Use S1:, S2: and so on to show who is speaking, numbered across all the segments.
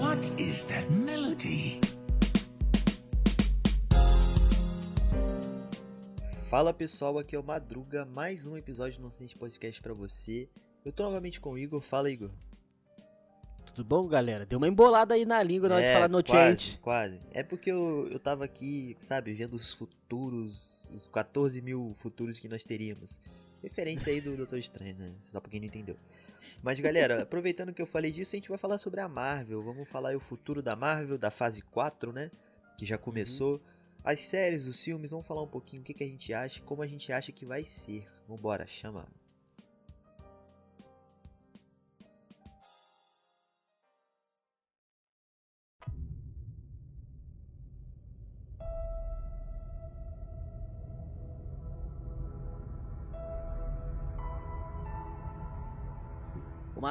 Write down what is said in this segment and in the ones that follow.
S1: What is that melody?
S2: Fala pessoal, aqui é o Madruga, mais um episódio do Nonsense Podcast pra você. Eu tô novamente com o Igor, fala Igor.
S3: Tudo bom, galera? Deu uma embolada aí na língua na hora de falar
S2: quase,
S3: notícia.
S2: quase. É porque eu, eu tava aqui, sabe, vendo os futuros, os 14 mil futuros que nós teríamos. Referência aí do Doutor Estranho, né? Só pra quem não entendeu. Mas galera, aproveitando que eu falei disso, a gente vai falar sobre a Marvel. Vamos falar aí o futuro da Marvel, da fase 4, né? Que já começou. As séries, os filmes, vamos falar um pouquinho o que, que a gente acha, como a gente acha que vai ser. Vambora, chama.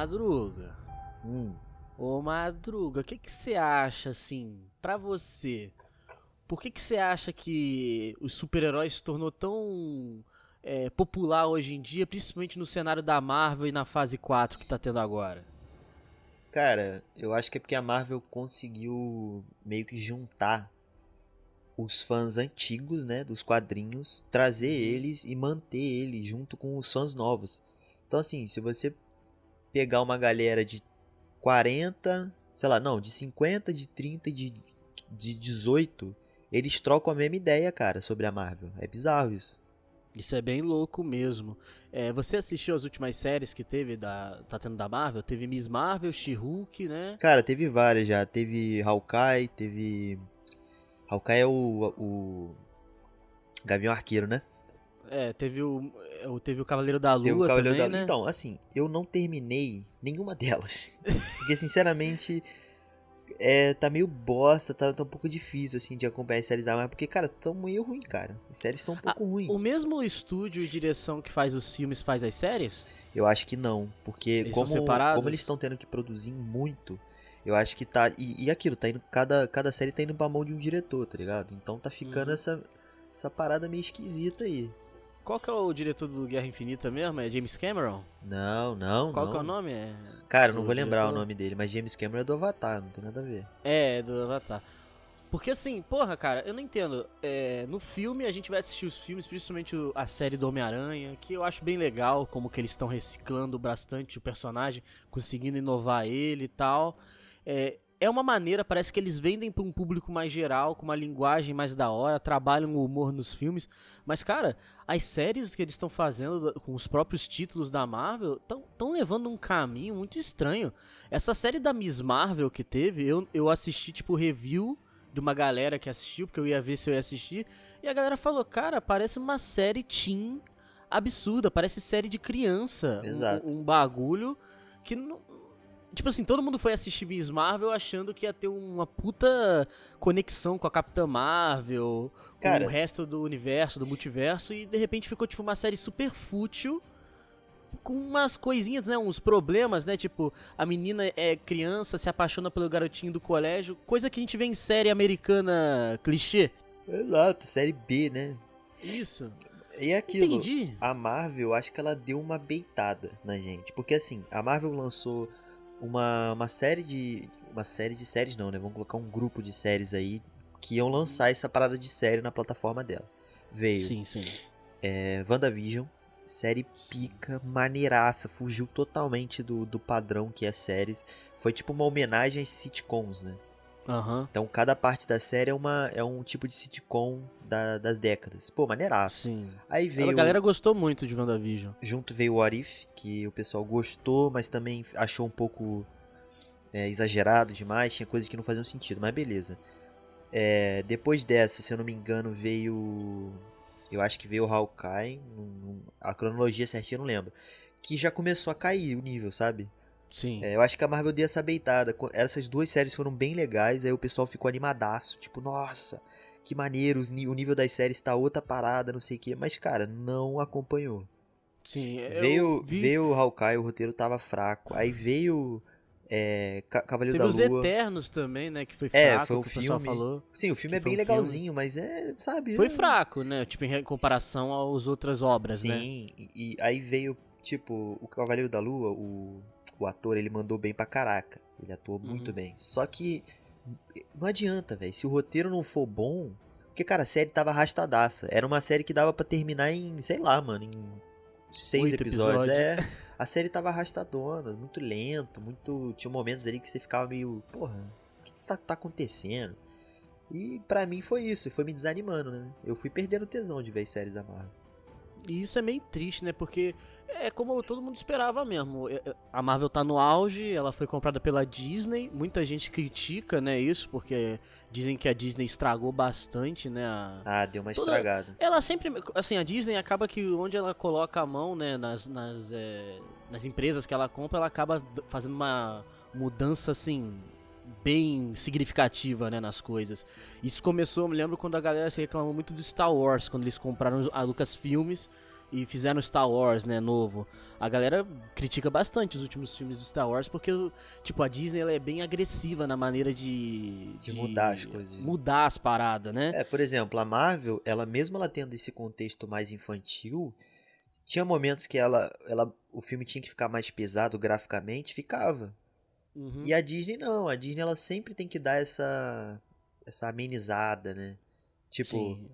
S3: Madruga,
S2: Hum.
S3: ô Madruga, o que que você acha, assim, pra você? Por que que você acha que os super-heróis se tornou tão é, popular hoje em dia, principalmente no cenário da Marvel e na fase 4 que tá tendo agora?
S2: Cara, eu acho que é porque a Marvel conseguiu meio que juntar os fãs antigos, né, dos quadrinhos, trazer eles e manter eles junto com os fãs novos. Então assim, se você pegar uma galera de 40, sei lá, não, de 50, de 30 e de, de 18, eles trocam a mesma ideia, cara, sobre a Marvel. É bizarro isso.
S3: Isso é bem louco mesmo. É, você assistiu as últimas séries que teve da tá tendo da Marvel? Teve Miss Marvel, She-Hulk, né?
S2: Cara, teve várias já. Teve Hawkeye, teve. Hawkeye é o. o... Gavião Arqueiro, né?
S3: É, teve o, o- teve o Cavaleiro da Lua
S2: Teve o Cavaleiro
S3: também,
S2: da
S3: né?
S2: Então, assim, eu não terminei nenhuma delas. Porque, sinceramente, é, tá meio bosta, tá, tá um pouco difícil, assim, de acompanhar as séries da Marvel. Porque, cara, tão meio ruim, cara. As séries estão um pouco ruins.
S3: O mesmo estúdio e direção que faz os filmes faz as séries?
S2: Eu acho que não. Porque,
S3: Eles
S2: como, como eles estão tendo que produzir muito, eu acho que tá. E, e aquilo, tá indo. Cada, cada série tá indo pra mão de um diretor, tá ligado? Então tá ficando
S3: Uhum.
S2: essa, essa parada meio esquisita aí.
S3: Qual que é o diretor do Guerra Infinita mesmo? É James Cameron?
S2: Não, não,
S3: Qual
S2: não.
S3: que é o nome? É,
S2: Cara, eu não vou lembrar o
S3: diretor?
S2: nome dele, mas James Cameron é do Avatar, não tem nada a ver.
S3: é do Avatar. Porque assim, porra, cara, eu não entendo. É, no filme a gente vai assistir os filmes, principalmente a série do Homem-Aranha, que eu acho bem legal, como que eles estão reciclando bastante o personagem, conseguindo inovar ele e tal. É, é uma maneira, parece que eles vendem para um público mais geral, com uma linguagem mais da hora, trabalham o humor nos filmes. Mas, cara, as séries que eles estão fazendo com os próprios títulos da Marvel estão levando um caminho muito estranho. Essa série da Miss Marvel que teve, eu, eu assisti, tipo, review de uma galera que assistiu, porque eu ia ver se eu ia assistir. E a galera falou, cara, parece uma série teen absurda, parece série de criança. Um-
S2: Exato.
S3: Um, bagulho que não. Tipo assim, todo mundo foi assistir Miss Marvel achando que ia ter uma puta conexão com a Capitã Marvel,
S2: Cara-
S3: com o resto do universo, do multiverso, e de repente ficou tipo uma série super fútil com umas coisinhas, né, uns problemas, né, tipo, a menina é criança, se apaixona pelo garotinho do colégio, coisa que a gente vê em série americana clichê.
S2: Exato, série B, né?
S3: Isso.
S2: E é aquilo.
S3: Entendi.
S2: A Marvel, acho que ela deu uma beitada na gente. Porque assim, a Marvel lançou uma, uma série de. Uma série de séries não, né? Vamos colocar um grupo de séries aí que iam lançar essa parada de série na plataforma dela. Veio
S3: Sim, sim.
S2: é, WandaVision, série pica, maneiraça, fugiu totalmente do, do padrão que é séries. Foi tipo uma homenagem às sitcoms, né?
S3: Aham.
S2: Então cada parte da série é, uma, é um tipo de sitcom da- das décadas. Pô, maneiraço.
S3: Sim.
S2: Aí veio.
S3: A galera gostou muito de WandaVision.
S2: Junto veio o What If, que o pessoal gostou, mas também achou um pouco é, exagerado demais, tinha coisas que não faziam sentido, mas beleza. É, depois dessa, se eu não me engano, veio. Eu acho que veio o Hawkeye, a cronologia certinha eu não lembro. Que já começou a cair o nível, sabe?
S3: Sim.
S2: É, eu acho que a Marvel deu essa beitada. Essas duas séries foram bem legais, aí o pessoal ficou animadaço. Tipo, nossa, que maneiro, os o nível das séries tá outra parada, não sei o que. Mas, cara, não acompanhou.
S3: Sim,
S2: Veio,
S3: vi-
S2: veio o Hawkeye, o roteiro tava fraco. Aí veio é, Ca- Cavaleiro
S3: Teve
S2: da
S3: os
S2: Lua.
S3: Eternos também, né? Que foi
S2: É,
S3: fraco,
S2: foi um
S3: que o pessoal
S2: filme.
S3: falou.
S2: Sim, o filme é bem
S3: um filme.
S2: legalzinho, mas é, sabe?
S3: Foi
S2: é-
S3: fraco, né? Tipo, em comparação às outras obras, né?
S2: Sim, e, e aí veio, tipo, o Cavaleiro da Lua, o, o ator, ele mandou bem pra caraca. Ele atuou muito
S3: Uhum.
S2: bem. Só que não adianta, velho. Se o roteiro não for bom. Porque, cara, a série tava arrastadaça. Era uma série que dava pra terminar em, sei lá, mano, em seis
S3: Oito
S2: episódios.
S3: episódios.
S2: É. A série tava arrastadona, muito lento, muito. Tinha momentos ali que você ficava meio. Porra, o que, que tá, acontecendo? E pra mim foi isso, foi me desanimando, né? Eu fui perdendo tesão de ver séries da Marvel.
S3: E isso é meio triste, né? Porque é como todo mundo esperava mesmo. É, é, A Marvel tá no auge, ela foi comprada pela Disney. Muita gente critica, né, isso, porque dizem que a Disney estragou bastante, né? a-
S2: Ah, deu uma
S3: Toda-
S2: estragada.
S3: Ela sempre, assim, a Disney acaba que onde ela coloca a mão, né, nas, nas, é, nas empresas que ela compra, ela acaba fazendo uma mudança, assim, bem significativa, né, nas coisas. Isso começou, eu me lembro quando a galera se reclamou muito do Star Wars, quando eles compraram a Lucasfilmes e fizeram Star Wars, né, novo. A galera critica bastante os últimos filmes do Star Wars porque, tipo, a Disney ela é bem agressiva na maneira de...
S2: De mudar as coisas.
S3: Mudar as paradas, né?
S2: É, por exemplo, a Marvel, ela mesmo ela tendo esse contexto mais infantil, tinha momentos que ela, ela o filme tinha que ficar mais pesado graficamente, ficava.
S3: Uhum.
S2: E a Disney não, a Disney ela sempre tem que dar essa essa amenizada, né? Tipo,
S3: Sim.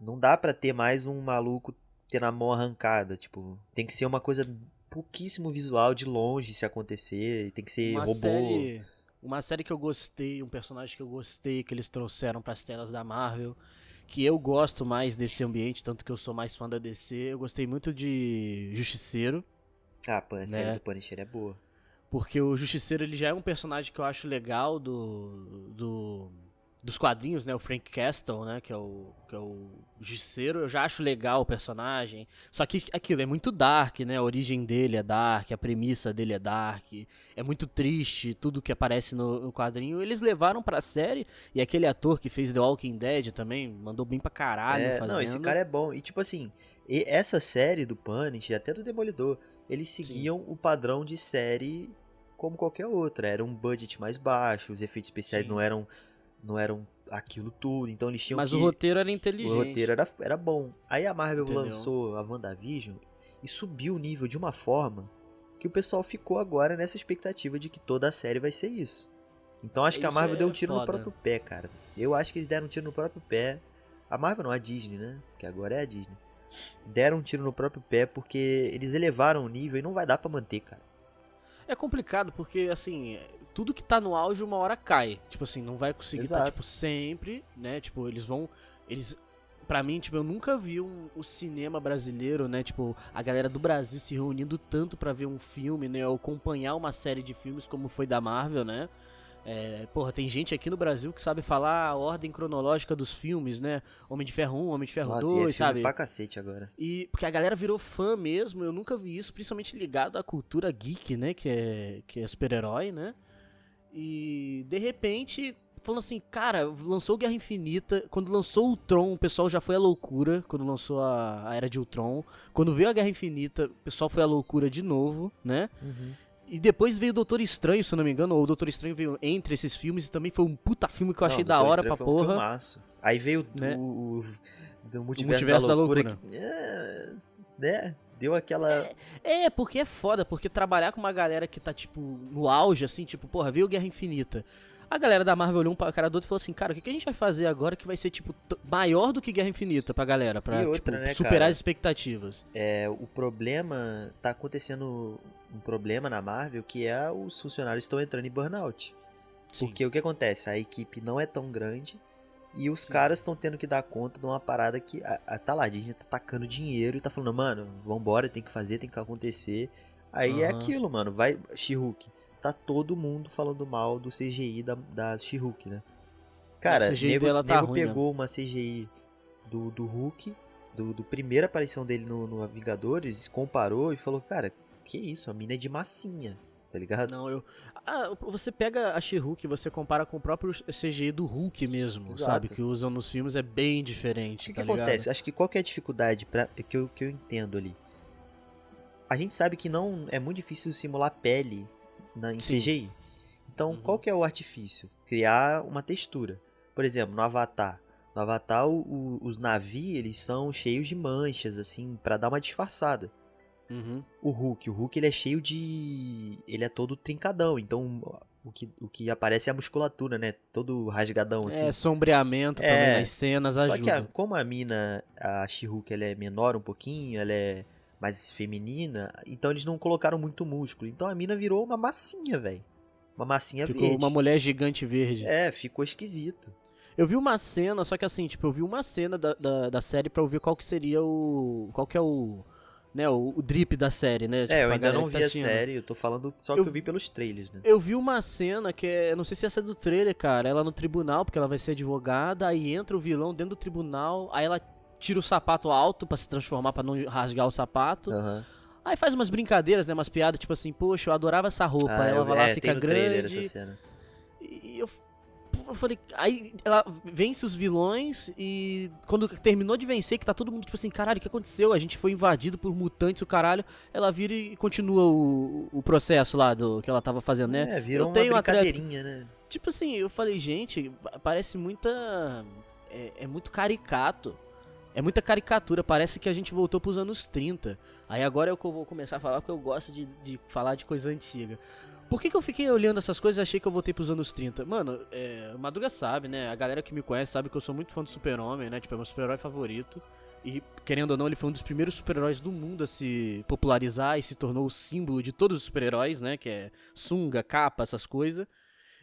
S2: não dá pra ter mais um maluco tendo a mão arrancada, tipo, tem que ser uma coisa pouquíssimo visual de longe se acontecer, tem que ser
S3: uma
S2: robô.
S3: série uma série que eu gostei um personagem que eu gostei que eles trouxeram para as telas da Marvel que eu gosto mais desse ambiente tanto que eu sou mais fã da DC eu gostei muito de Justiceiro
S2: Ah, a série
S3: Né?
S2: do Punisher é boa.
S3: porque o Justiceiro ele já é um personagem que eu acho legal do, do dos quadrinhos, né, o Frank Castle, né, que é o que é o Justiceiro, eu já acho legal o personagem. Só que aquilo é muito dark, né? A origem dele é dark, a premissa dele é dark, é muito triste tudo que aparece no, no quadrinho. Eles levaram pra série e aquele ator que fez The Walking Dead também mandou bem pra caralho
S2: É,
S3: fazendo.
S2: não, esse cara é bom. E tipo assim, e- essa série do Punisher, até do Demolidor, eles seguiam o padrão de série como qualquer outra. Era um budget mais baixo, os efeitos especiais
S3: Sim.
S2: não eram não eram aquilo tudo, então eles tinham
S3: Mas
S2: que
S3: o roteiro era inteligente.
S2: o roteiro era, era bom. Aí a Marvel
S3: Entendeu?
S2: lançou a WandaVision e subiu o nível de uma forma que o pessoal ficou agora nessa expectativa de que toda a série vai ser isso. Então acho que a
S3: Isso
S2: Marvel
S3: é
S2: deu um tiro no
S3: foda.
S2: próprio pé, cara. Eu acho que eles deram um tiro no próprio pé. A Marvel não, a Disney, né? Que agora é a Disney. Deram um tiro no próprio pé porque eles elevaram o nível e não vai dar pra manter, cara.
S3: É complicado porque, assim, tudo que tá no auge uma hora cai. Tipo assim, não vai conseguir estar,
S2: Exato.
S3: tipo, sempre, né? Tipo, eles vão. Eles. Pra mim, tipo, eu nunca vi um, o cinema brasileiro, né? Tipo, a galera do Brasil se reunindo tanto pra ver um filme, né? Ou acompanhar uma série de filmes como foi da Marvel, né? É, porra, tem gente aqui no Brasil que sabe falar a ordem cronológica dos filmes, né? Homem de Ferro 1, Homem de Ferro
S2: Nossa, e é
S3: 2,
S2: filme
S3: sabe?
S2: pra cacete agora.
S3: E porque a galera virou fã mesmo, eu nunca vi isso, principalmente ligado à cultura geek, né, que é que é super-herói, né? E de repente, falando assim, cara, lançou Guerra Infinita, quando lançou o Tron, o pessoal já foi à loucura, quando lançou a, a Era de Ultron. Quando veio a Guerra Infinita, o pessoal foi à loucura de novo, né? E depois veio o Doutor Estranho, se eu não me engano, ou o Doutor Estranho veio entre esses filmes e também foi um puta filme que eu achei
S2: Não,
S3: da
S2: Doutor
S3: hora
S2: Estranho
S3: pra
S2: foi um
S3: porra.
S2: filmaço. Aí veio
S3: Né?
S2: o, o do multiverso,
S3: Multiverso
S2: da
S3: da
S2: loucura,
S3: Loucura.
S2: que, é, né? Deu aquela
S3: É, porque é foda, porque trabalhar com uma galera que tá, tipo, no auge, assim, tipo, porra, veio Guerra Infinita. A galera da Marvel olhou um pra cara do outro e falou assim, cara, o que, que a gente vai fazer agora que vai ser, tipo, maior do que Guerra Infinita pra galera, pra,
S2: outra,
S3: tipo,
S2: né,
S3: superar
S2: cara?
S3: as expectativas.
S2: É, o problema tá acontecendo um problema na Marvel que é os funcionários estão entrando em burnout.
S3: Sim.
S2: Porque o que acontece? A equipe não é tão grande e os caras estão tendo que dar conta de uma parada que a, a, tá lá, a Disney tá tacando dinheiro e tá falando, mano, vambora, tem que fazer, tem que acontecer. Aí é
S3: Aham.
S2: aquilo, mano, vai, She-Hulk. Tá todo mundo falando mal do CGI da, da She-Hulk, né? Cara,
S3: A CGI
S2: nego,
S3: dela tá
S2: nego
S3: ruim
S2: pegou uma CGI do, do Hulk, do, do primeira aparição dele no, no Vingadores, comparou e falou, cara, que isso, a mina é de massinha, tá ligado?
S3: Não, eu... Ah, você pega a She-Hulk e você compara com o próprio CGI do Hulk mesmo,
S2: Exato.
S3: sabe? Que usam nos filmes é bem
S2: O
S3: diferente,
S2: que,
S3: tá
S2: que acontece? Acho que qual que é a dificuldade pra, que, eu, que eu entendo ali? a gente sabe que não é muito difícil simular pele na, em
S3: Sim.
S2: CGI. Então,
S3: Uhum.
S2: qual que é o artifício? Criar uma textura. Por exemplo, no Avatar. No Avatar, o- o- os navios, eles são cheios de manchas, assim, pra dar uma disfarçada.
S3: Uhum.
S2: O Hulk, o Hulk, ele é cheio de... Ele é todo trincadão, então o que, o que aparece é a musculatura, né? Todo rasgadão, assim.
S3: É, sombreamento
S2: É,
S3: também nas cenas
S2: Só
S3: ajuda.
S2: que a- como a mina, a She-Hulk, ela é menor um pouquinho, ela é mais feminina, então eles não colocaram muito músculo. Então a mina virou uma massinha, velho. Uma massinha
S3: Ficou
S2: verde.
S3: uma mulher gigante verde.
S2: É, ficou esquisito.
S3: Eu vi uma cena, só que assim, tipo, eu vi uma cena da, da, da série pra eu ver qual que seria o. Qual que é o. Né, o, o drip da série, né? Tipo,
S2: é, eu
S3: pra
S2: ainda não vi
S3: tá
S2: a série, eu tô falando só
S3: Eu-
S2: que eu vi pelos trailers, né?
S3: Eu vi uma cena que é. eu Não sei se essa é do trailer, cara. Ela no tribunal, porque ela vai ser advogada, aí entra o vilão dentro do tribunal, aí ela tira o sapato alto pra se transformar, pra não rasgar o sapato.
S2: Aham.
S3: Aí faz umas brincadeiras, né? Umas piadas, tipo assim, poxa, eu adorava essa roupa.
S2: Ah,
S3: aí ela
S2: eu
S3: vai lá,
S2: é,
S3: fica
S2: trailer
S3: grande.
S2: essa cena.
S3: E eu, eu falei. Aí ela vence os vilões e quando terminou de vencer, que tá todo mundo tipo assim, caralho, o que aconteceu? A gente foi invadido por mutantes, o caralho. Ela vira e continua o, o processo lá do que ela tava fazendo, né?
S2: É, virou
S3: Eu
S2: uma
S3: tenho atleta-
S2: brincadeirinha, né?
S3: Tipo assim, eu falei, gente, parece muita. É, é muito caricato. É muita caricatura, parece que a gente voltou pros anos 30. Aí agora é o que eu vou começar a falar, porque eu gosto de, de falar de coisa antiga. Por que, que eu fiquei olhando essas coisas e achei que eu voltei pros anos 30? Mano, é, Madruga sabe, né? A galera que me conhece sabe que eu sou muito fã do Super-Homem, né? Tipo, é meu super-herói favorito. E, querendo ou não, ele foi um dos primeiros super-heróis do mundo a se popularizar e se tornou o símbolo de todos os super-heróis, né? Que é sunga, capa, essas coisas.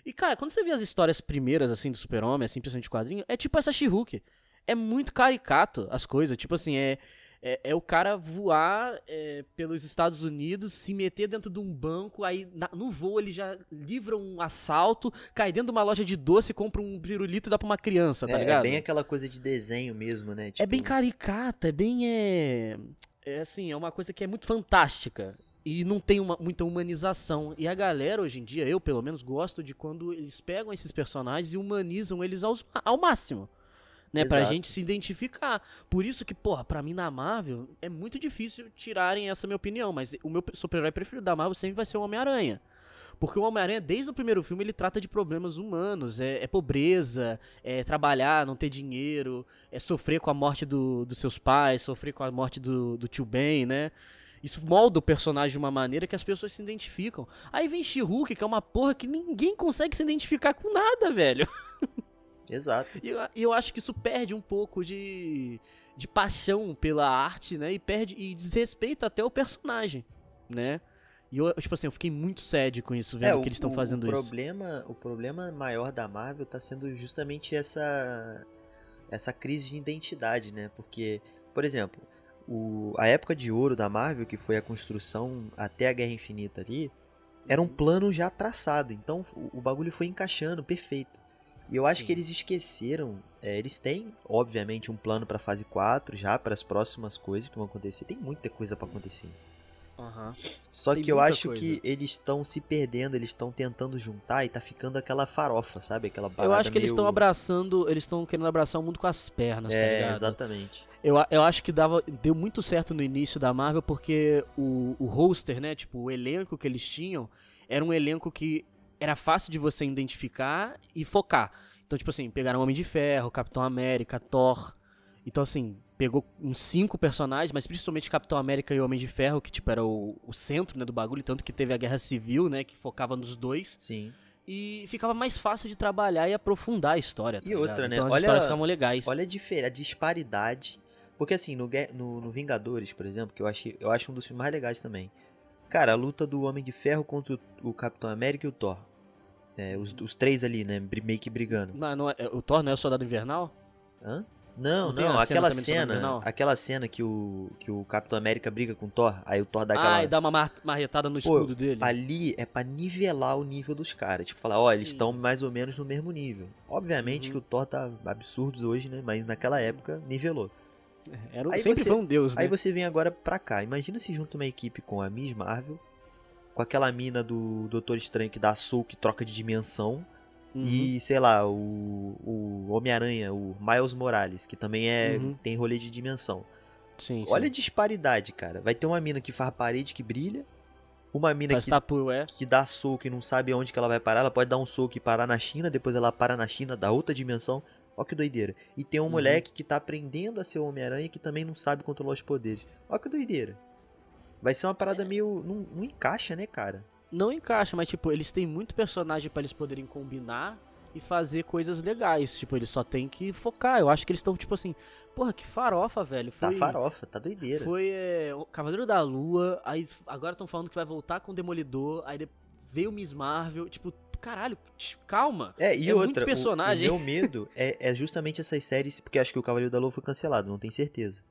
S3: E, cara, quando você vê as histórias primeiras, assim, do Super-Homem, assim, principalmente quadrinho, é tipo essa She-Hulk. É muito caricato as coisas. Tipo assim, é, é, é o cara voar é, pelos Estados Unidos, se meter dentro de um banco, aí na- no voo ele já livra um assalto, cai dentro de uma loja de doce, compra um pirulito e dá pra uma criança, tá
S2: é,
S3: ligado?
S2: é bem aquela coisa de desenho mesmo, né?
S3: É bem
S2: Tipo,
S3: caricata, é bem. É, é assim, é uma coisa que é muito fantástica. E não tem uma, muita humanização. E a galera, hoje em dia, eu pelo menos, gosto de quando eles pegam esses personagens e humanizam eles aos- ao máximo. Né, pra
S2: Exato.
S3: gente se identificar. Por isso que, porra, pra mim na Marvel é muito difícil tirarem essa minha opinião. Mas o meu super-herói preferido da Marvel sempre vai ser o Homem-Aranha. Porque o Homem-Aranha, desde o primeiro filme, ele trata de problemas humanos. É, é pobreza, é trabalhar, não ter dinheiro, é sofrer com a morte do- dos seus pais, sofrer com a morte do, do tio Ben, né? Isso molda o personagem de uma maneira que as pessoas se identificam. Aí vem She-Hulk, que é uma porra que ninguém consegue se identificar com nada, velho.
S2: Exato.
S3: E eu, eu acho que isso perde um pouco de, de paixão pela arte, né? E perde e desrespeita até o personagem, né? E eu, tipo assim, eu fiquei muito sad com isso, vendo
S2: É,
S3: que eles estão
S2: o-
S3: fazendo
S2: o
S3: isso.
S2: problema, O problema maior da Marvel tá sendo justamente essa essa crise de identidade, né? Porque, por exemplo, o, a época de ouro da Marvel, que foi a construção até a Guerra Infinita ali, era um plano já traçado. Então o, o bagulho foi encaixando perfeito. E eu acho
S3: Sim.
S2: que eles esqueceram. é, eles têm, obviamente, um plano pra fase 4 já, para as próximas coisas que vão acontecer. Tem muita coisa pra acontecer.
S3: Aham.
S2: Só
S3: Tem
S2: que eu acho
S3: coisa.
S2: que eles estão se perdendo, eles estão tentando juntar e tá ficando aquela farofa, sabe? Aquela
S3: Eu acho que eles estão
S2: meio-
S3: abraçando, eles estão querendo abraçar o mundo com as pernas, tá
S2: É,
S3: ligado?
S2: exatamente.
S3: Eu, eu acho que dava, deu muito certo no início da Marvel porque o, o roster, né, tipo, o elenco que eles tinham era um elenco que era fácil de você identificar e focar. Então, tipo assim, pegaram Homem de Ferro, Capitão América, Thor. Então, assim, pegou uns cinco personagens, mas principalmente Capitão América e Homem de Ferro, que, tipo, era o, o centro, né, do bagulho. Tanto que teve a Guerra Civil, né, que focava nos dois.
S2: Sim.
S3: E ficava mais fácil de trabalhar e aprofundar a história, tá
S2: E outra,
S3: ligado?
S2: né,
S3: Então as
S2: olha-
S3: histórias ficavam legais.
S2: Olha a, difer- a disparidade. Porque assim, no, no, no Vingadores, por exemplo, que eu, achei, eu acho um dos filmes mais legais também. Cara, a luta do Homem de Ferro contra o, Capitão América e o Thor. É, os, os três ali, né? Meio que brigando.
S3: Não, não é- o Thor não é o Soldado Invernal?
S2: Hã? Não,
S3: Não
S2: não,
S3: cena
S2: aquela cena,
S3: Sobrenatural?
S2: aquela cena que o, que o Capitão América briga com o Thor, aí o Thor dá aquela...
S3: Ah, e dá uma mar- marretada no
S2: Pô,
S3: escudo dele.
S2: Ali é pra nivelar o nível dos caras. Tipo, falar, ó, eles
S3: Sim.
S2: estão mais ou menos no mesmo nível. Obviamente
S3: Uhum.
S2: que o Thor tá absurdos hoje, né? Mas naquela época nivelou.
S3: Era, um-
S2: aí
S3: sempre
S2: você-
S3: foi um deus, né?
S2: Aí você vem agora pra cá. Imagina se junta uma equipe com a Miss Marvel, com aquela mina do Doutor Estranho que dá soul que troca de dimensão.
S3: Uhum.
S2: E, sei lá, o, o Homem-Aranha, o Miles Morales, que também é
S3: Uhum.
S2: tem rolê de dimensão.
S3: Sim,
S2: Olha a
S3: sim.
S2: disparidade, cara. Vai ter uma mina que faz parede que brilha, uma mina que,
S3: tapué.
S2: que dá soco e não sabe onde que ela vai parar. Ela pode dar um soco e parar na China, depois ela para na China, da outra dimensão. Ó que doideira. E tem um
S3: Uhum.
S2: moleque que tá aprendendo a ser o Homem-Aranha que também não sabe controlar os poderes. Ó que doideira. Vai ser uma parada meio. Não, não encaixa, né, cara?
S3: Não encaixa, mas tipo, eles têm muito personagem pra eles poderem combinar e fazer coisas legais. Tipo, eles só tem que focar. Eu acho que eles estão, tipo assim, porra, que farofa, velho.
S2: Tá
S3: Foi,
S2: farofa, tá doideira.
S3: Foi é, o Cavaleiro da Lua, aí agora estão falando que vai voltar com o Demolidor, aí veio Miss Marvel, tipo, caralho, calma.
S2: É, e
S3: É
S2: outra, o-
S3: personagem.
S2: O, meu medo é, é justamente essas séries, porque acho que o Cavaleiro da Lua foi cancelado, não tenho certeza.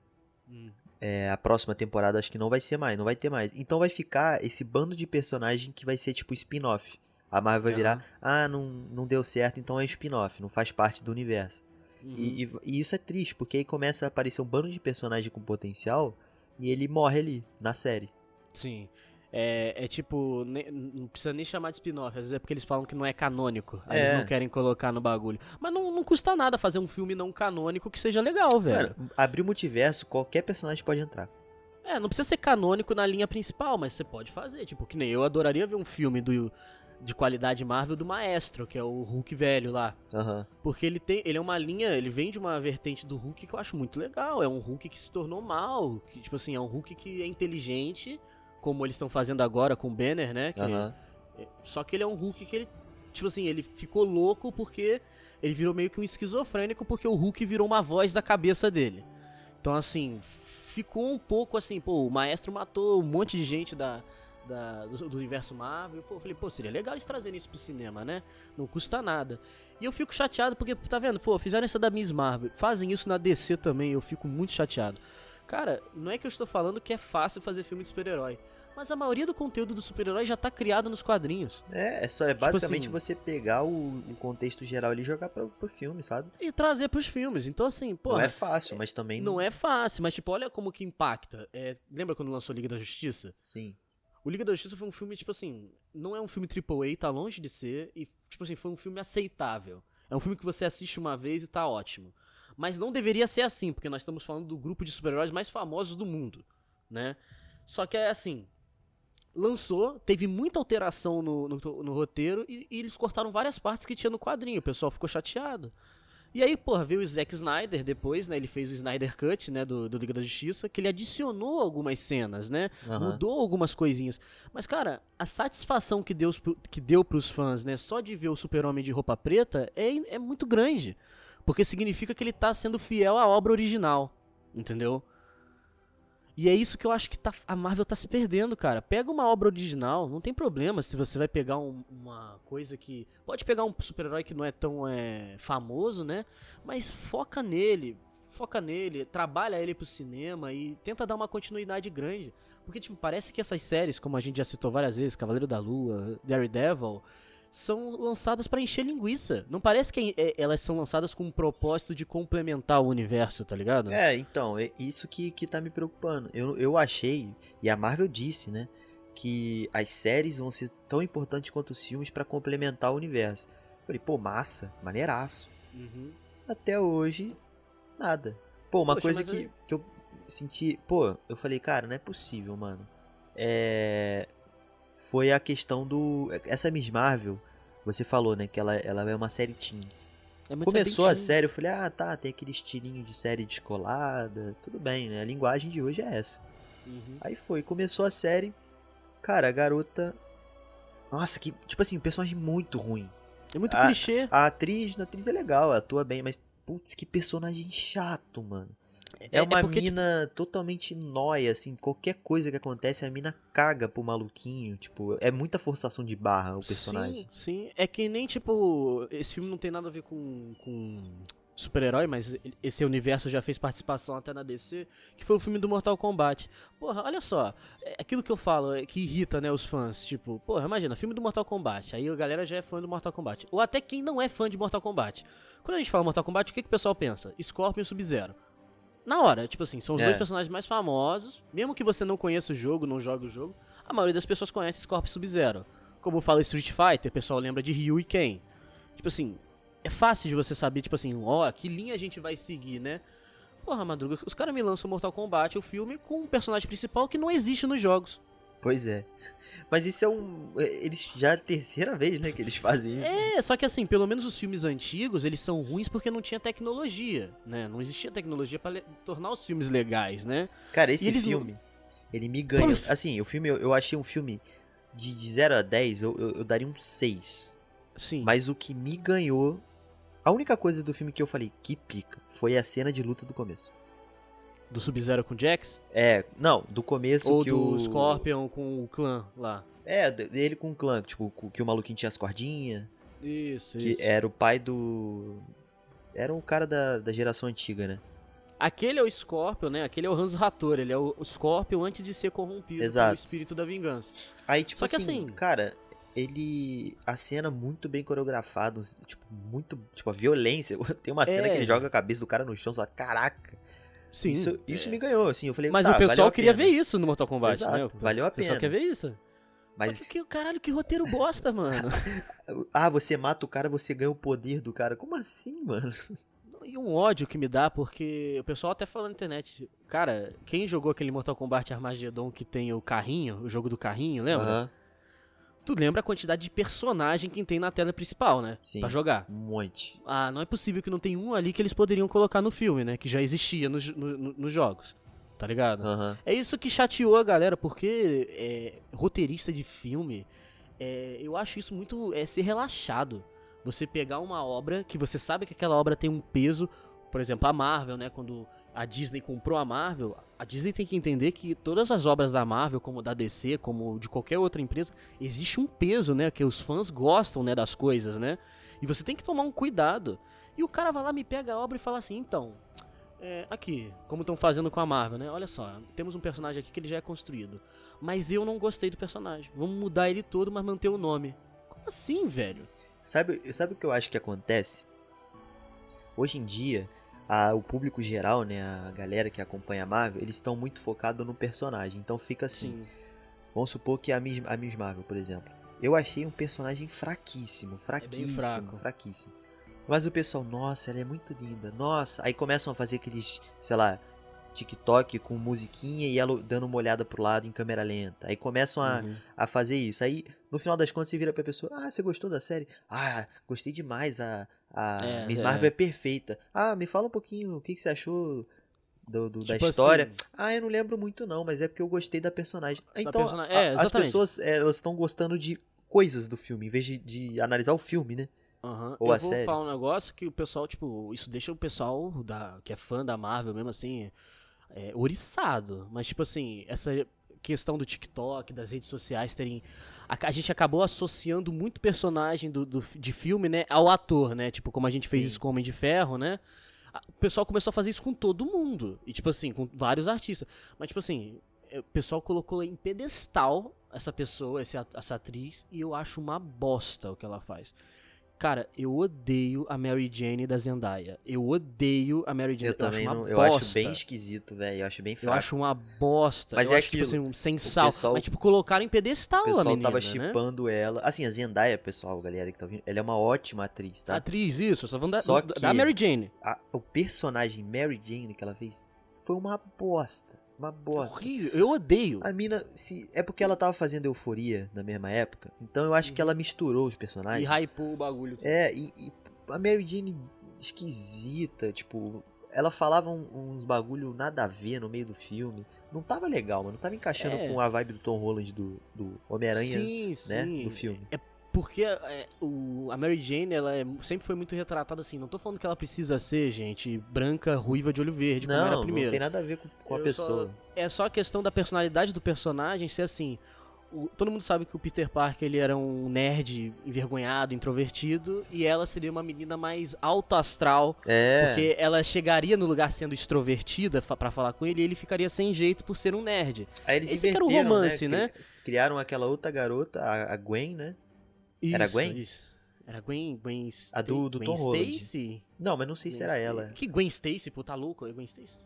S3: Hum.
S2: É, a próxima temporada acho que não vai ser mais, não vai ter mais. Então vai ficar esse bando de personagem que vai ser tipo spin-off. A Marvel vai virar, ah, não, não deu certo, então é spin-off, não faz parte do universo.
S3: Uhum.
S2: E, e- e isso é triste, porque aí começa a aparecer um bando de personagem com potencial e ele morre ali, na série.
S3: Sim. É, é tipo, ne- não precisa nem chamar de spin-off, às vezes é porque eles falam que não é canônico. Aí
S2: É.
S3: eles não querem colocar no bagulho. Mas não, não custa nada fazer um filme não canônico que seja legal, velho.
S2: Cara, abrir o multiverso, qualquer personagem pode entrar.
S3: É, não precisa ser canônico na linha principal, mas você pode fazer. Tipo, que nem eu adoraria ver um filme do, de qualidade Marvel do Maestro, que é o Hulk velho lá.
S2: Aham.
S3: Porque ele tem. Ele é uma linha. Ele vem de uma vertente do Hulk que eu acho muito legal. É um Hulk que se tornou mal. Que, tipo assim, é um Hulk que é inteligente. Como eles estão fazendo agora com o Banner, né? que-
S2: Aham.
S3: Só que ele é um Hulk que ele. Tipo assim, ele ficou louco porque ele virou meio que um esquizofrênico porque o Hulk virou uma voz da cabeça dele. Então, assim, ficou um pouco assim, pô, o maestro matou um monte de gente da, da- do, do universo Marvel. Pô, eu falei, pô, seria legal eles trazerem isso pro cinema, né? Não custa nada. E eu fico chateado porque, tá vendo? Pô, fizeram essa da Miss Marvel. Fazem isso na DC também, eu fico muito chateado. Cara, não é que eu estou falando que é fácil fazer filme de super-herói. Mas a maioria do conteúdo do super-herói já tá criado nos quadrinhos.
S2: É, é só é basicamente
S3: assim-
S2: você pegar o, o contexto geral ali e jogar pro, pro filme, sabe?
S3: E trazer pros filmes. Então, assim, pô.
S2: não é fácil, mas também
S3: Não é fácil, mas tipo, olha como que impacta. É, lembra quando lançou Liga da Justiça?
S2: Sim.
S3: O Liga da Justiça foi um filme, tipo assim, não é um filme AAA, tá longe de ser, e, tipo assim, foi um filme aceitável. É um filme que você assiste uma vez e tá ótimo. Mas não deveria ser assim, porque nós estamos falando do grupo de super-heróis mais famosos do mundo, né? Só que é assim, lançou, teve muita alteração no, no, no roteiro, e, e eles cortaram várias partes que tinha no quadrinho, o pessoal ficou chateado. E aí, porra, veio o Zack Snyder depois, né? Ele fez o Snyder Cut, né? Do, do Liga da Justiça, que ele adicionou algumas cenas, né?
S2: Aham.
S3: Mudou algumas coisinhas. Mas, cara, a satisfação que deu, que deu pros fãs, né? Só de ver o Super-Homem de roupa preta é, é muito grande. Porque significa que ele tá sendo fiel à obra original. Entendeu? E é isso que eu acho que tá- a Marvel tá se perdendo, cara. Pega uma obra original, não tem problema se você vai pegar um- uma coisa que. Pode pegar um super-herói que não é tão é, famoso, né? Mas foca nele, foca nele, trabalha ele pro cinema e tenta dar uma continuidade grande. Porque, tipo, parece que essas séries, como a gente já citou várias vezes, Cavaleiro da Lua, Daredevil, são lançadas pra encher linguiça. Não parece que é, elas são lançadas com o propósito de complementar o universo, tá ligado?
S2: É, então, é isso que, que tá me preocupando. Eu, eu achei, e a Marvel disse, né, que as séries vão ser tão importantes quanto os filmes pra complementar o universo. Falei, pô, massa, maneiraço.
S3: Uhum.
S2: Até hoje, nada. Pô, uma
S3: Poxa,
S2: coisa que, que eu senti. Pô, eu falei, cara, não é possível, mano. É. Foi a questão do. Essa Miss Marvel, você falou, né, que ela, ela é uma série teen.
S3: É muito
S2: Começou a série, eu falei, ah, tá, tem aquele estilinho de série descolada, tudo bem, né? A linguagem de hoje é essa.
S3: Uhum.
S2: Aí foi, começou a série, cara, a garota. Nossa, que. Tipo assim, um personagem muito ruim.
S3: É muito
S2: Ah,
S3: clichê.
S2: A atriz, a atriz é legal, ela atua bem, mas putz, que personagem chato, mano. É, uma
S3: porque, tipo,
S2: mina totalmente nóia, assim, qualquer coisa que acontece, a mina caga pro maluquinho, tipo, é muita forçação de barra o personagem.
S3: Sim, sim. É que nem, tipo, esse filme não tem nada a ver com, com super-herói, mas esse universo já fez participação até na DC, que foi o filme do Mortal Kombat. Porra, olha só, é aquilo que eu falo, é que irrita, né, os fãs, tipo, porra, imagina, filme do Mortal Kombat, aí a galera já é fã do Mortal Kombat, ou até quem não é fã de Mortal Kombat. Quando a gente fala Mortal Kombat, o que, que o pessoal pensa? Scorpion e Sub-Zero. Na hora, tipo assim, são os
S2: É.
S3: dois personagens mais famosos, mesmo que você não conheça o jogo, não jogue o jogo, a maioria das pessoas conhece Scorpion Sub-Zero. Como fala Street Fighter, o pessoal lembra de Ryu e Ken. Tipo assim, é fácil de você saber, tipo assim, ó, que linha a gente vai seguir, né? Porra, Madruga, os caras me lançam Mortal Kombat, o filme, com um personagem principal que não existe nos jogos.
S2: Pois é. Mas isso é um. é, Eles já é a terceira vez, né, que eles fazem isso.
S3: É, só que assim, pelo menos os filmes antigos, eles são ruins porque não tinha tecnologia, né? Não existia tecnologia pra le- tornar os filmes legais, né?
S2: Cara, esse
S3: E eles não-
S2: filme, ele me ganhou.
S3: Pô,
S2: Assim, o filme, eu, eu achei um filme de, de 0 a 10, eu, eu, eu daria um 6.
S3: Sim.
S2: Mas o que me ganhou. A única coisa do filme que eu falei, que pica, foi a cena de luta do começo.
S3: Do Sub-Zero com o Jax?
S2: É, não, do começo
S3: Ou
S2: que
S3: do
S2: o.
S3: Scorpion com o clã lá?
S2: É, de- dele com o clã, tipo, que o maluquinho tinha as cordinhas.
S3: Isso,
S2: Que
S3: isso.
S2: era o pai do. Era um cara da, da geração antiga, né?
S3: Aquele é o Scorpion, né? Aquele é o Hanzo Hattori, ele é o o Scorpion antes de ser corrompido
S2: Exato.
S3: pelo espírito da vingança.
S2: Aí, tipo
S3: Só que
S2: assim,
S3: assim-
S2: cara, ele. A cena muito bem coreografada, tipo, muito. Tipo, a violência. Tem uma cena
S3: É.
S2: que ele joga a cabeça do cara no chão e fala, caraca.
S3: Sim.
S2: isso isso
S3: é.
S2: me ganhou, assim. Eu falei,
S3: Mas
S2: tá,
S3: o pessoal queria
S2: pena.
S3: ver isso no Mortal Kombat,
S2: Exato,
S3: né?
S2: valeu a
S3: O pessoal
S2: pena.
S3: quer ver isso.
S2: Mas,
S3: Só que, caralho, que roteiro bosta, mano.
S2: ah, você mata o cara, você ganha o poder do cara. Como assim, mano?
S3: E um ódio que me dá, porque o pessoal até falou na internet, cara, quem jogou aquele Mortal Kombat Armageddon que tem o carrinho, o jogo do carrinho, lembra? Tu lembra a quantidade de personagem que tem na tela principal, né?
S2: Sim.
S3: Pra jogar.
S2: um monte.
S3: Ah, não é possível que não tem um ali que eles poderiam colocar no filme, né? Que já existia nos, no- no- nos jogos. Tá ligado?
S2: Aham.
S3: É isso que chateou a galera, porque é, roteirista de filme, é, eu acho isso muito é ser relaxado. Você pegar uma obra que você sabe que aquela obra tem um peso, por exemplo, a Marvel, né? Quando a Disney comprou a Marvel, a Disney tem que entender que todas as obras da Marvel, como da DC, como de qualquer outra empresa, existe um peso, né? Que os fãs gostam, né? Das coisas, né? E você tem que tomar um cuidado. E o cara vai lá, me pega a obra e fala assim, então, é, aqui, como estão fazendo com a Marvel, né? Olha só, temos um personagem aqui que ele já é construído. Mas eu não gostei do personagem. Vamos mudar ele todo, mas manter o nome. Como assim, velho?
S2: Sabe, sabe o que eu acho que acontece? Hoje em dia, a- o público geral, né, a galera que acompanha a Marvel, eles estão muito focados no personagem. Então fica assim.
S3: Sim.
S2: Vamos supor que a Miss, a Miss Marvel, por exemplo. Eu achei um personagem fraquíssimo, fraquíssimo,
S3: fraco.
S2: fraquíssimo. Mas o pessoal, nossa, ela é muito linda, nossa. Aí começam a fazer aqueles, sei lá, TikTok com musiquinha e ela dando uma olhada pro lado em câmera lenta. Aí começam a,
S3: Uhum.
S2: a fazer isso. Aí, no final das contas, você vira pra pessoa: Ah, você gostou da série? Ah, gostei demais. A, a
S3: É,
S2: Miss
S3: é.
S2: Marvel é perfeita. Ah, me fala um pouquinho o que, que você achou do, do- da
S3: Tipo
S2: história.
S3: assim,
S2: Ah, eu não lembro muito, não, mas é porque eu gostei da personagem. Então,
S3: persona-
S2: a-
S3: é,
S2: as pessoas é, elas estão gostando de coisas do filme, em vez de, de analisar o filme, né?
S3: Aham.
S2: Ou
S3: eu
S2: a
S3: vou
S2: série.
S3: falar um negócio que o pessoal, tipo, isso deixa o pessoal da, que é fã da Marvel mesmo assim, é, oriçado. Mas, tipo assim, essa questão do TikTok, das redes sociais terem. A, a gente acabou associando muito personagem do, do- de filme, né, ao ator, né? Tipo, como a gente fez
S2: Sim.
S3: isso com Homem de Ferro, né? O pessoal começou a fazer isso com todo mundo. E, tipo assim, com vários artistas. Mas, tipo assim, é, o pessoal colocou em pedestal essa pessoa, essa atriz, e eu acho uma bosta o que ela faz. Cara, eu odeio a Mary Jane da Zendaya. Eu odeio a Mary Jane.
S2: Eu também
S3: acho
S2: não. Eu acho bem esquisito, velho. Eu acho bem
S3: Eu
S2: fraco.
S3: acho uma bosta.
S2: Mas
S3: eu
S2: é
S3: acho, tipo assim, um sem
S2: O
S3: sal.
S2: pessoal-
S3: Mas, tipo, colocaram em pedestal
S2: O
S3: a
S2: pessoal
S3: menina,
S2: tava
S3: né?
S2: chipando ela. Assim, a Zendaya, pessoal, galera que tá ouvindo, ela é uma ótima atriz, tá?
S3: Atriz, isso. Eu só falando da,
S2: Só
S3: da- da Mary Jane.
S2: A- o personagem Mary Jane que ela fez foi uma bosta. Uma bosta.
S3: Horrível. Eu odeio.
S2: A mina, se, é porque ela tava fazendo euforia na mesma época. Então eu acho que ela misturou os
S3: E
S2: personagens.
S3: hypou o bagulho.
S2: É, e, e a Mary Jane esquisita, tipo, ela falava um- uns bagulho nada a ver no meio do filme. Não tava legal, mano. Não tava encaixando
S3: É.
S2: com a vibe do Tom Holland do, do Homem-Aranha,
S3: Sim, sim.
S2: né? Do filme.
S3: Porque é, o, a Mary Jane, ela é- sempre foi muito retratada assim. Não tô falando que ela precisa ser, gente, branca, ruiva, de olho verde, como era a
S2: Não, não
S3: primeira.
S2: tem nada a ver com, com a
S3: Eu
S2: pessoa.
S3: só- é só a questão da personalidade do personagem ser assim. o- todo mundo sabe que o Peter Parker ele era um nerd envergonhado, introvertido, e ela seria uma menina mais alto astral,
S2: É.
S3: porque ela chegaria no lugar sendo extrovertida fa- pra falar com ele, e ele ficaria sem jeito por ser um nerd.
S2: Aí eles
S3: esse que era o
S2: inverteram,
S3: romance, né?
S2: Cri- Criaram aquela outra garota, a, a Gwen, né? Era
S3: Isso,
S2: Gwen?
S3: Isso. Era Gwen, Gwen
S2: A do- do
S3: Gwen
S2: Tom Holland.
S3: Stacy?
S2: Não, mas não sei se
S3: Gwen
S2: era
S3: Stacy.
S2: ela.
S3: Que Gwen Stacy, pô, tá louco? É Gwen Stacy?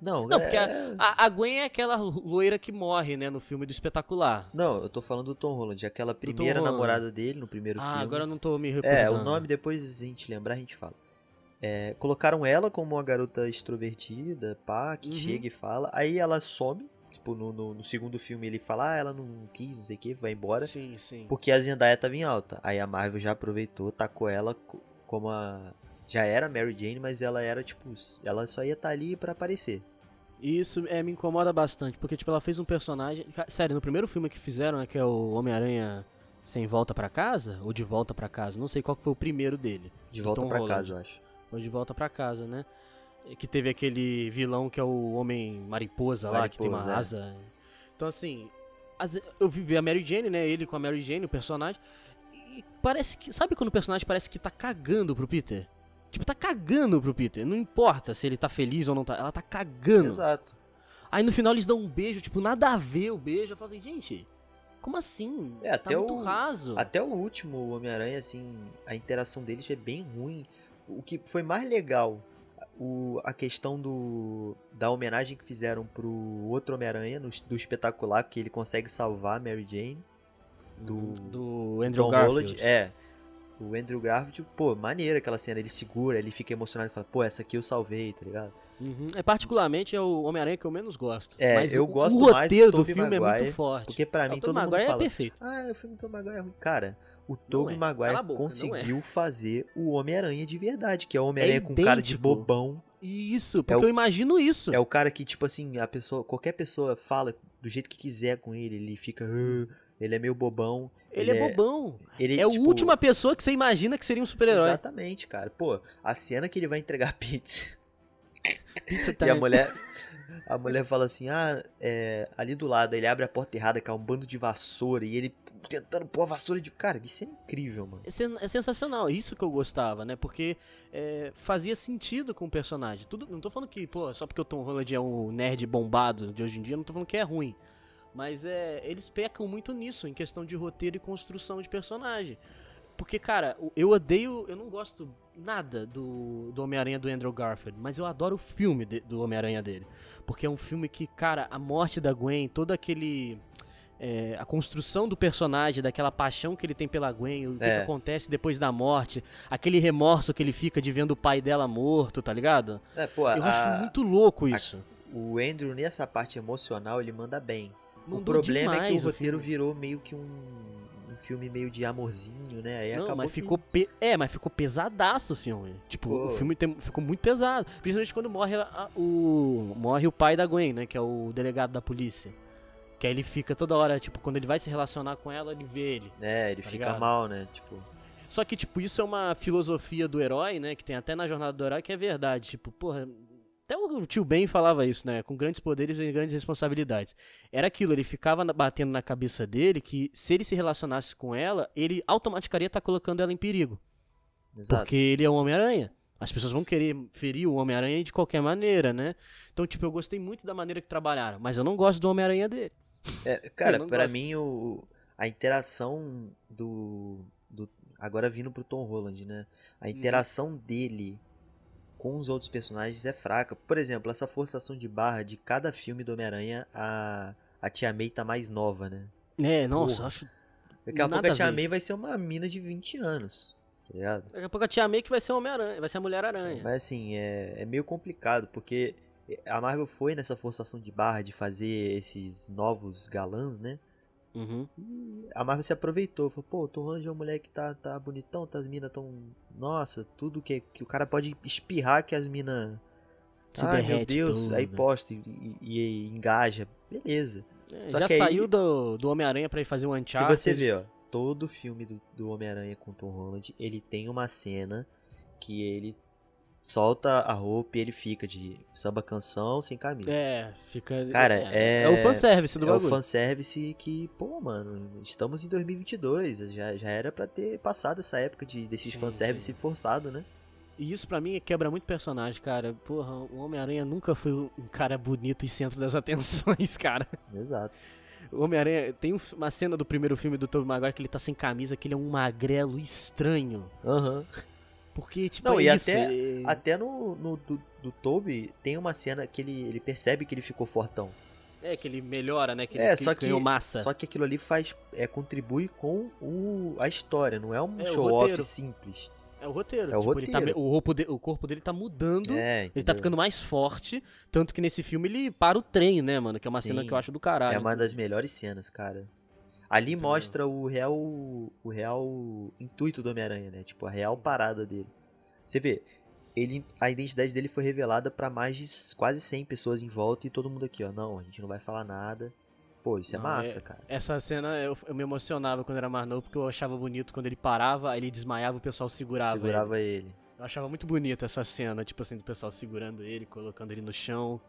S2: Não,
S3: Não,
S2: é-
S3: porque A, a Gwen é aquela loira que morre, né, no filme do Espetacular.
S2: Não, eu tô falando do Tom Holland, aquela primeira namorada dele no primeiro
S3: Ah,
S2: filme.
S3: agora eu não tô me recordando.
S2: É, o nome depois a gente lembrar, a gente fala. é, colocaram ela como uma garota extrovertida, pá, que
S3: Uhum.
S2: chega e fala. Aí ela some. Tipo, no, no, no segundo filme ele fala, ah, ela não quis, não sei o que, vai embora.
S3: Sim, sim.
S2: Porque a Zendaya tava em alta. Aí a Marvel já aproveitou, tacou ela co- como a. Já era Mary Jane, mas ela era tipo. Ela só ia estar ali pra aparecer.
S3: Isso é, me incomoda bastante, porque tipo, ela fez um personagem. Sério, no primeiro filme que fizeram, né, que é o Homem-Aranha Sem Volta pra Casa, ou De Volta pra Casa, não sei qual que foi o primeiro dele.
S2: De volta
S3: Holland.
S2: casa, eu acho.
S3: Ou De Volta pra Casa, né? Que teve aquele vilão que é o Homem Mariposa lá, que tem uma
S2: Mariposa, é.
S3: asa. Então, assim, as- eu vi a Mary Jane, né? Ele com a Mary Jane, o personagem. E parece que. Sabe quando o personagem parece que tá cagando pro Peter? Tipo, tá cagando pro Peter. Não importa se ele tá feliz ou não tá. Ela tá cagando.
S2: Exato.
S3: Aí no final eles dão um beijo, tipo, nada a ver o beijo. Eu falo assim, gente, como assim?
S2: É,
S3: tá
S2: até
S3: muito
S2: o-
S3: raso.
S2: Até o último Homem-Aranha, assim, a interação deles é bem ruim. O que foi mais legal, o, a questão do da homenagem que fizeram pro outro Homem-Aranha, no- do espetacular, que ele consegue salvar a Mary Jane. Do,
S3: Do Andrew
S2: Tom
S3: Garfield.
S2: Holland. É. O Andrew Garfield, pô, maneira aquela cena. Ele segura, ele fica emocionado e fala, pô, essa aqui eu salvei, tá ligado?
S3: Uhum. É, particularmente é o Homem-Aranha que eu menos gosto.
S2: É,
S3: Mas
S2: eu
S3: o,
S2: gosto
S3: o
S2: mais
S3: roteiro
S2: do
S3: do filme é
S2: Maguire,
S3: muito forte.
S2: Porque pra
S3: Ah,
S2: mim
S3: o
S2: todo
S3: Tobey
S2: mundo
S3: Maguire
S2: fala,
S3: é perfeito.
S2: ah, o filme do Tom Maguire é ruim. Cara, o Tobey
S3: é.
S2: Maguire
S3: boca,
S2: conseguiu fazer o Homem-Aranha de verdade, que é o Homem-Aranha
S3: É
S2: com cara de bobão.
S3: Isso, porque
S2: É o-
S3: eu imagino isso.
S2: É o cara que, tipo assim, a pessoa, qualquer pessoa fala do jeito que quiser com ele, ele fica, "Ah", ele é meio bobão.
S3: ele, é bobão.
S2: Ele,
S3: É a
S2: tipo,
S3: última pessoa que você imagina que seria um super-herói.
S2: Exatamente, cara. Pô, a cena que ele vai entregar pizza
S3: Pizza
S2: e
S3: time.
S2: a mulher, a mulher fala assim, ah, é, ali do lado, ele abre a porta errada, que é um bando de vassoura, e ele tentando pôr a vassoura de... Cara, isso é incrível, mano.
S3: É é sensacional, isso que eu gostava, né? Porque é, fazia sentido com o personagem. Tudo, não tô falando que, pô, só porque o Tom Holland é um nerd bombado de hoje em dia, não tô falando que é ruim. Mas é, eles pecam muito nisso, em questão de roteiro e construção de personagem. Porque, cara, o- eu odeio, eu não gosto nada do, do Homem-Aranha do Andrew Garfield, mas eu adoro o filme de- do Homem-Aranha dele. Porque é um filme que, cara, a morte da Gwen, todo aquele. é, a construção do personagem, daquela paixão que ele tem pela Gwen, o que,
S2: É.
S3: que acontece depois da morte, aquele remorso que ele fica de vendo o pai dela morto, tá ligado?
S2: É, pô,
S3: Eu
S2: a-
S3: acho muito louco isso.
S2: o Andrew, nessa parte emocional, ele manda bem. o
S3: Mandou
S2: problema é que o roteiro
S3: filme.
S2: virou meio que um, um filme meio de amorzinho, né? Aí
S3: Não, mas
S2: que-
S3: ficou. pe- É, mas ficou pesadaço o filme. Tipo,
S2: Pô.
S3: o filme tem- ficou muito pesado. Principalmente quando morre a- o. Morre o pai da Gwen, né? Que é o delegado da polícia. Que aí ele fica toda hora, tipo, quando ele vai se relacionar com ela, ele vê ele.
S2: É, ele
S3: Tá
S2: fica
S3: ligado?
S2: mal, né? Tipo,
S3: Só que, tipo, isso é uma filosofia do herói, né? Que tem até na jornada do herói, que é verdade. Tipo, porra. Até o tio Ben falava isso, né? Com grandes poderes e grandes responsabilidades. Era aquilo, ele ficava batendo na cabeça dele que se ele se relacionasse com ela, ele automaticamente estar colocando ela em perigo.
S2: exato.
S3: Porque ele é o Homem-Aranha. As pessoas vão querer ferir o Homem-Aranha de qualquer maneira, né? Então, tipo, eu gostei muito da maneira que trabalharam, mas eu não gosto do Homem-Aranha dele.
S2: É, cara,
S3: gosto.
S2: mim o, a interação do, do. Agora vindo pro Tom Holland, né?
S3: Uhum.
S2: A interação dele com os outros personagens é fraca. Por exemplo, essa forçação de barra de cada filme do Homem-Aranha, a, a Tia May tá mais nova, né?
S3: É, nossa,
S2: Porra.
S3: eu acho.
S2: Daqui a pouco a Tia. May vai ser uma mina de 20 anos. Tá?
S3: Daqui a pouco a Tia May que vai ser o Homem-Aranha, vai ser a Mulher-Aranha.
S2: Mas assim, é, é meio complicado, porque a Marvel foi nessa forçação de barra de fazer esses novos galãs, né?
S3: Uhum.
S2: A Marvel se aproveitou, falou, pô, o Tom Holland é um moleque que tá, tá bonitão, tá, as minas tão. Nossa, tudo que, que o cara pode espirrar que as minas.
S3: Se
S2: Ai meu Deus,
S3: tudo.
S2: aí posta e, e- e engaja. Beleza.
S3: É, já
S2: que aí-
S3: saiu do, do Homem-Aranha pra ir fazer um
S2: Se
S3: Uncharted.
S2: você ver, ó, todo filme do, do Homem-Aranha com Tom Holland, ele tem uma cena que ele solta a roupa e ele fica de samba canção sem camisa.
S3: É, fica.
S2: Cara,
S3: é,
S2: é-
S3: é o fanservice do
S2: é o
S3: bagulho.
S2: fanservice que, pô, mano, estamos em 2022, já, já era pra ter passado essa época de, desses
S3: Sim,
S2: fanservice
S3: sim.
S2: forçado, né?
S3: E isso pra mim quebra muito personagem, cara. Porra, o Homem-Aranha nunca foi um cara bonito e centro das atenções, cara.
S2: Exato.
S3: O Homem-Aranha tem um- uma cena do primeiro filme do Tobey Maguire que ele tá sem camisa, que ele é um magrelo estranho.
S2: Aham.
S3: Porque, tipo,
S2: Não,
S3: é
S2: e
S3: isso.
S2: até-
S3: é-
S2: Até no, no do, do Toby tem uma cena que ele, ele percebe que ele ficou fortão.
S3: É, que ele melhora, né? Que ele
S2: É,
S3: que
S2: só que,
S3: ganhou massa.
S2: só que aquilo ali faz, é, contribui com o, a história, não é um
S3: É,
S2: show-off simples.
S3: É o roteiro.
S2: É o
S3: tipo, ele tá
S2: roteiro.
S3: me- o, corpo de- o corpo dele tá mudando.
S2: É,
S3: Ele tá ficando mais forte. Tanto que nesse filme ele para o trem, né, mano? Que é uma cena
S2: Sim.
S3: que eu acho do caralho.
S2: É uma das melhores cenas, cara. Ali mostra o real o real intuito do Homem-Aranha, né? Tipo, a real parada dele. Você vê, ele a identidade dele foi revelada pra mais de quase 100 pessoas em volta e todo mundo aqui, ó. Não, a gente não vai falar nada. Pô, isso é
S3: Não,
S2: massa, cara.
S3: Essa cena eu, eu me emocionava quando era mais novo, porque eu achava bonito quando ele parava, aí ele desmaiava e o pessoal segurava. ele.
S2: Segurava ele.
S3: Eu achava muito bonita essa cena, tipo assim, do pessoal segurando ele, colocando ele no chão.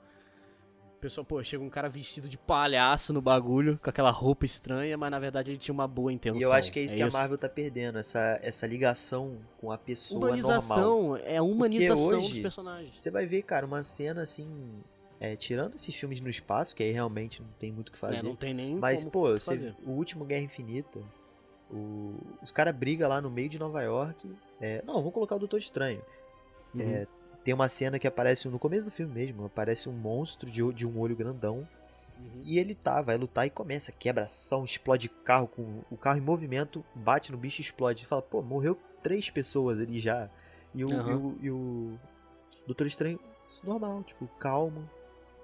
S3: Pessoal, pô, chega um cara vestido de palhaço no bagulho, com aquela roupa estranha, mas na verdade ele tinha uma boa intenção.
S2: E eu acho que é isso que a Marvel tá perdendo, essa, essa ligação com a pessoa normal.
S3: Humanização, é a humanização dos
S2: hoje-
S3: personagens.
S2: Você vai ver, cara, uma cena assim. é, tirando esses filmes no espaço, que aí realmente não tem muito o que fazer.
S3: É, não tem nem
S2: Mas, pô, você, o último Guerra Infinita, o- os caras brigam lá no meio de Nova York. é, não, vamos colocar o Doutor Estranho.
S3: Uhum.
S2: É, tem uma cena que aparece no começo do filme mesmo, aparece um monstro de, de um olho grandão.
S3: Uhum.
S2: E ele tá, vai lutar e começa, quebra ação, explode carro, com o carro em movimento, bate no bicho e explode. Fala, pô, morreu três pessoas ali já. E o,
S3: Aham.
S2: e o, e o Doutor Estranho, normal, tipo, calmo.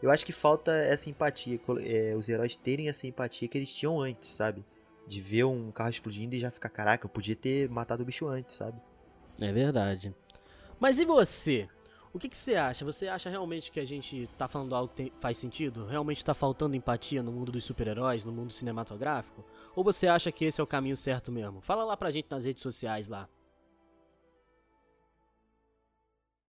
S2: Eu acho que falta essa empatia, é, os heróis terem essa empatia que eles tinham antes, sabe? De ver um carro explodindo e já ficar, caraca, eu podia ter matado o bicho antes, sabe?
S3: É verdade. Mas e você? O que, que você acha? Você acha realmente que a gente tá falando algo que tem- faz sentido? Realmente tá faltando empatia no mundo dos super-heróis, no mundo cinematográfico? Ou você acha que esse é o caminho certo mesmo? Fala lá pra gente nas redes sociais lá.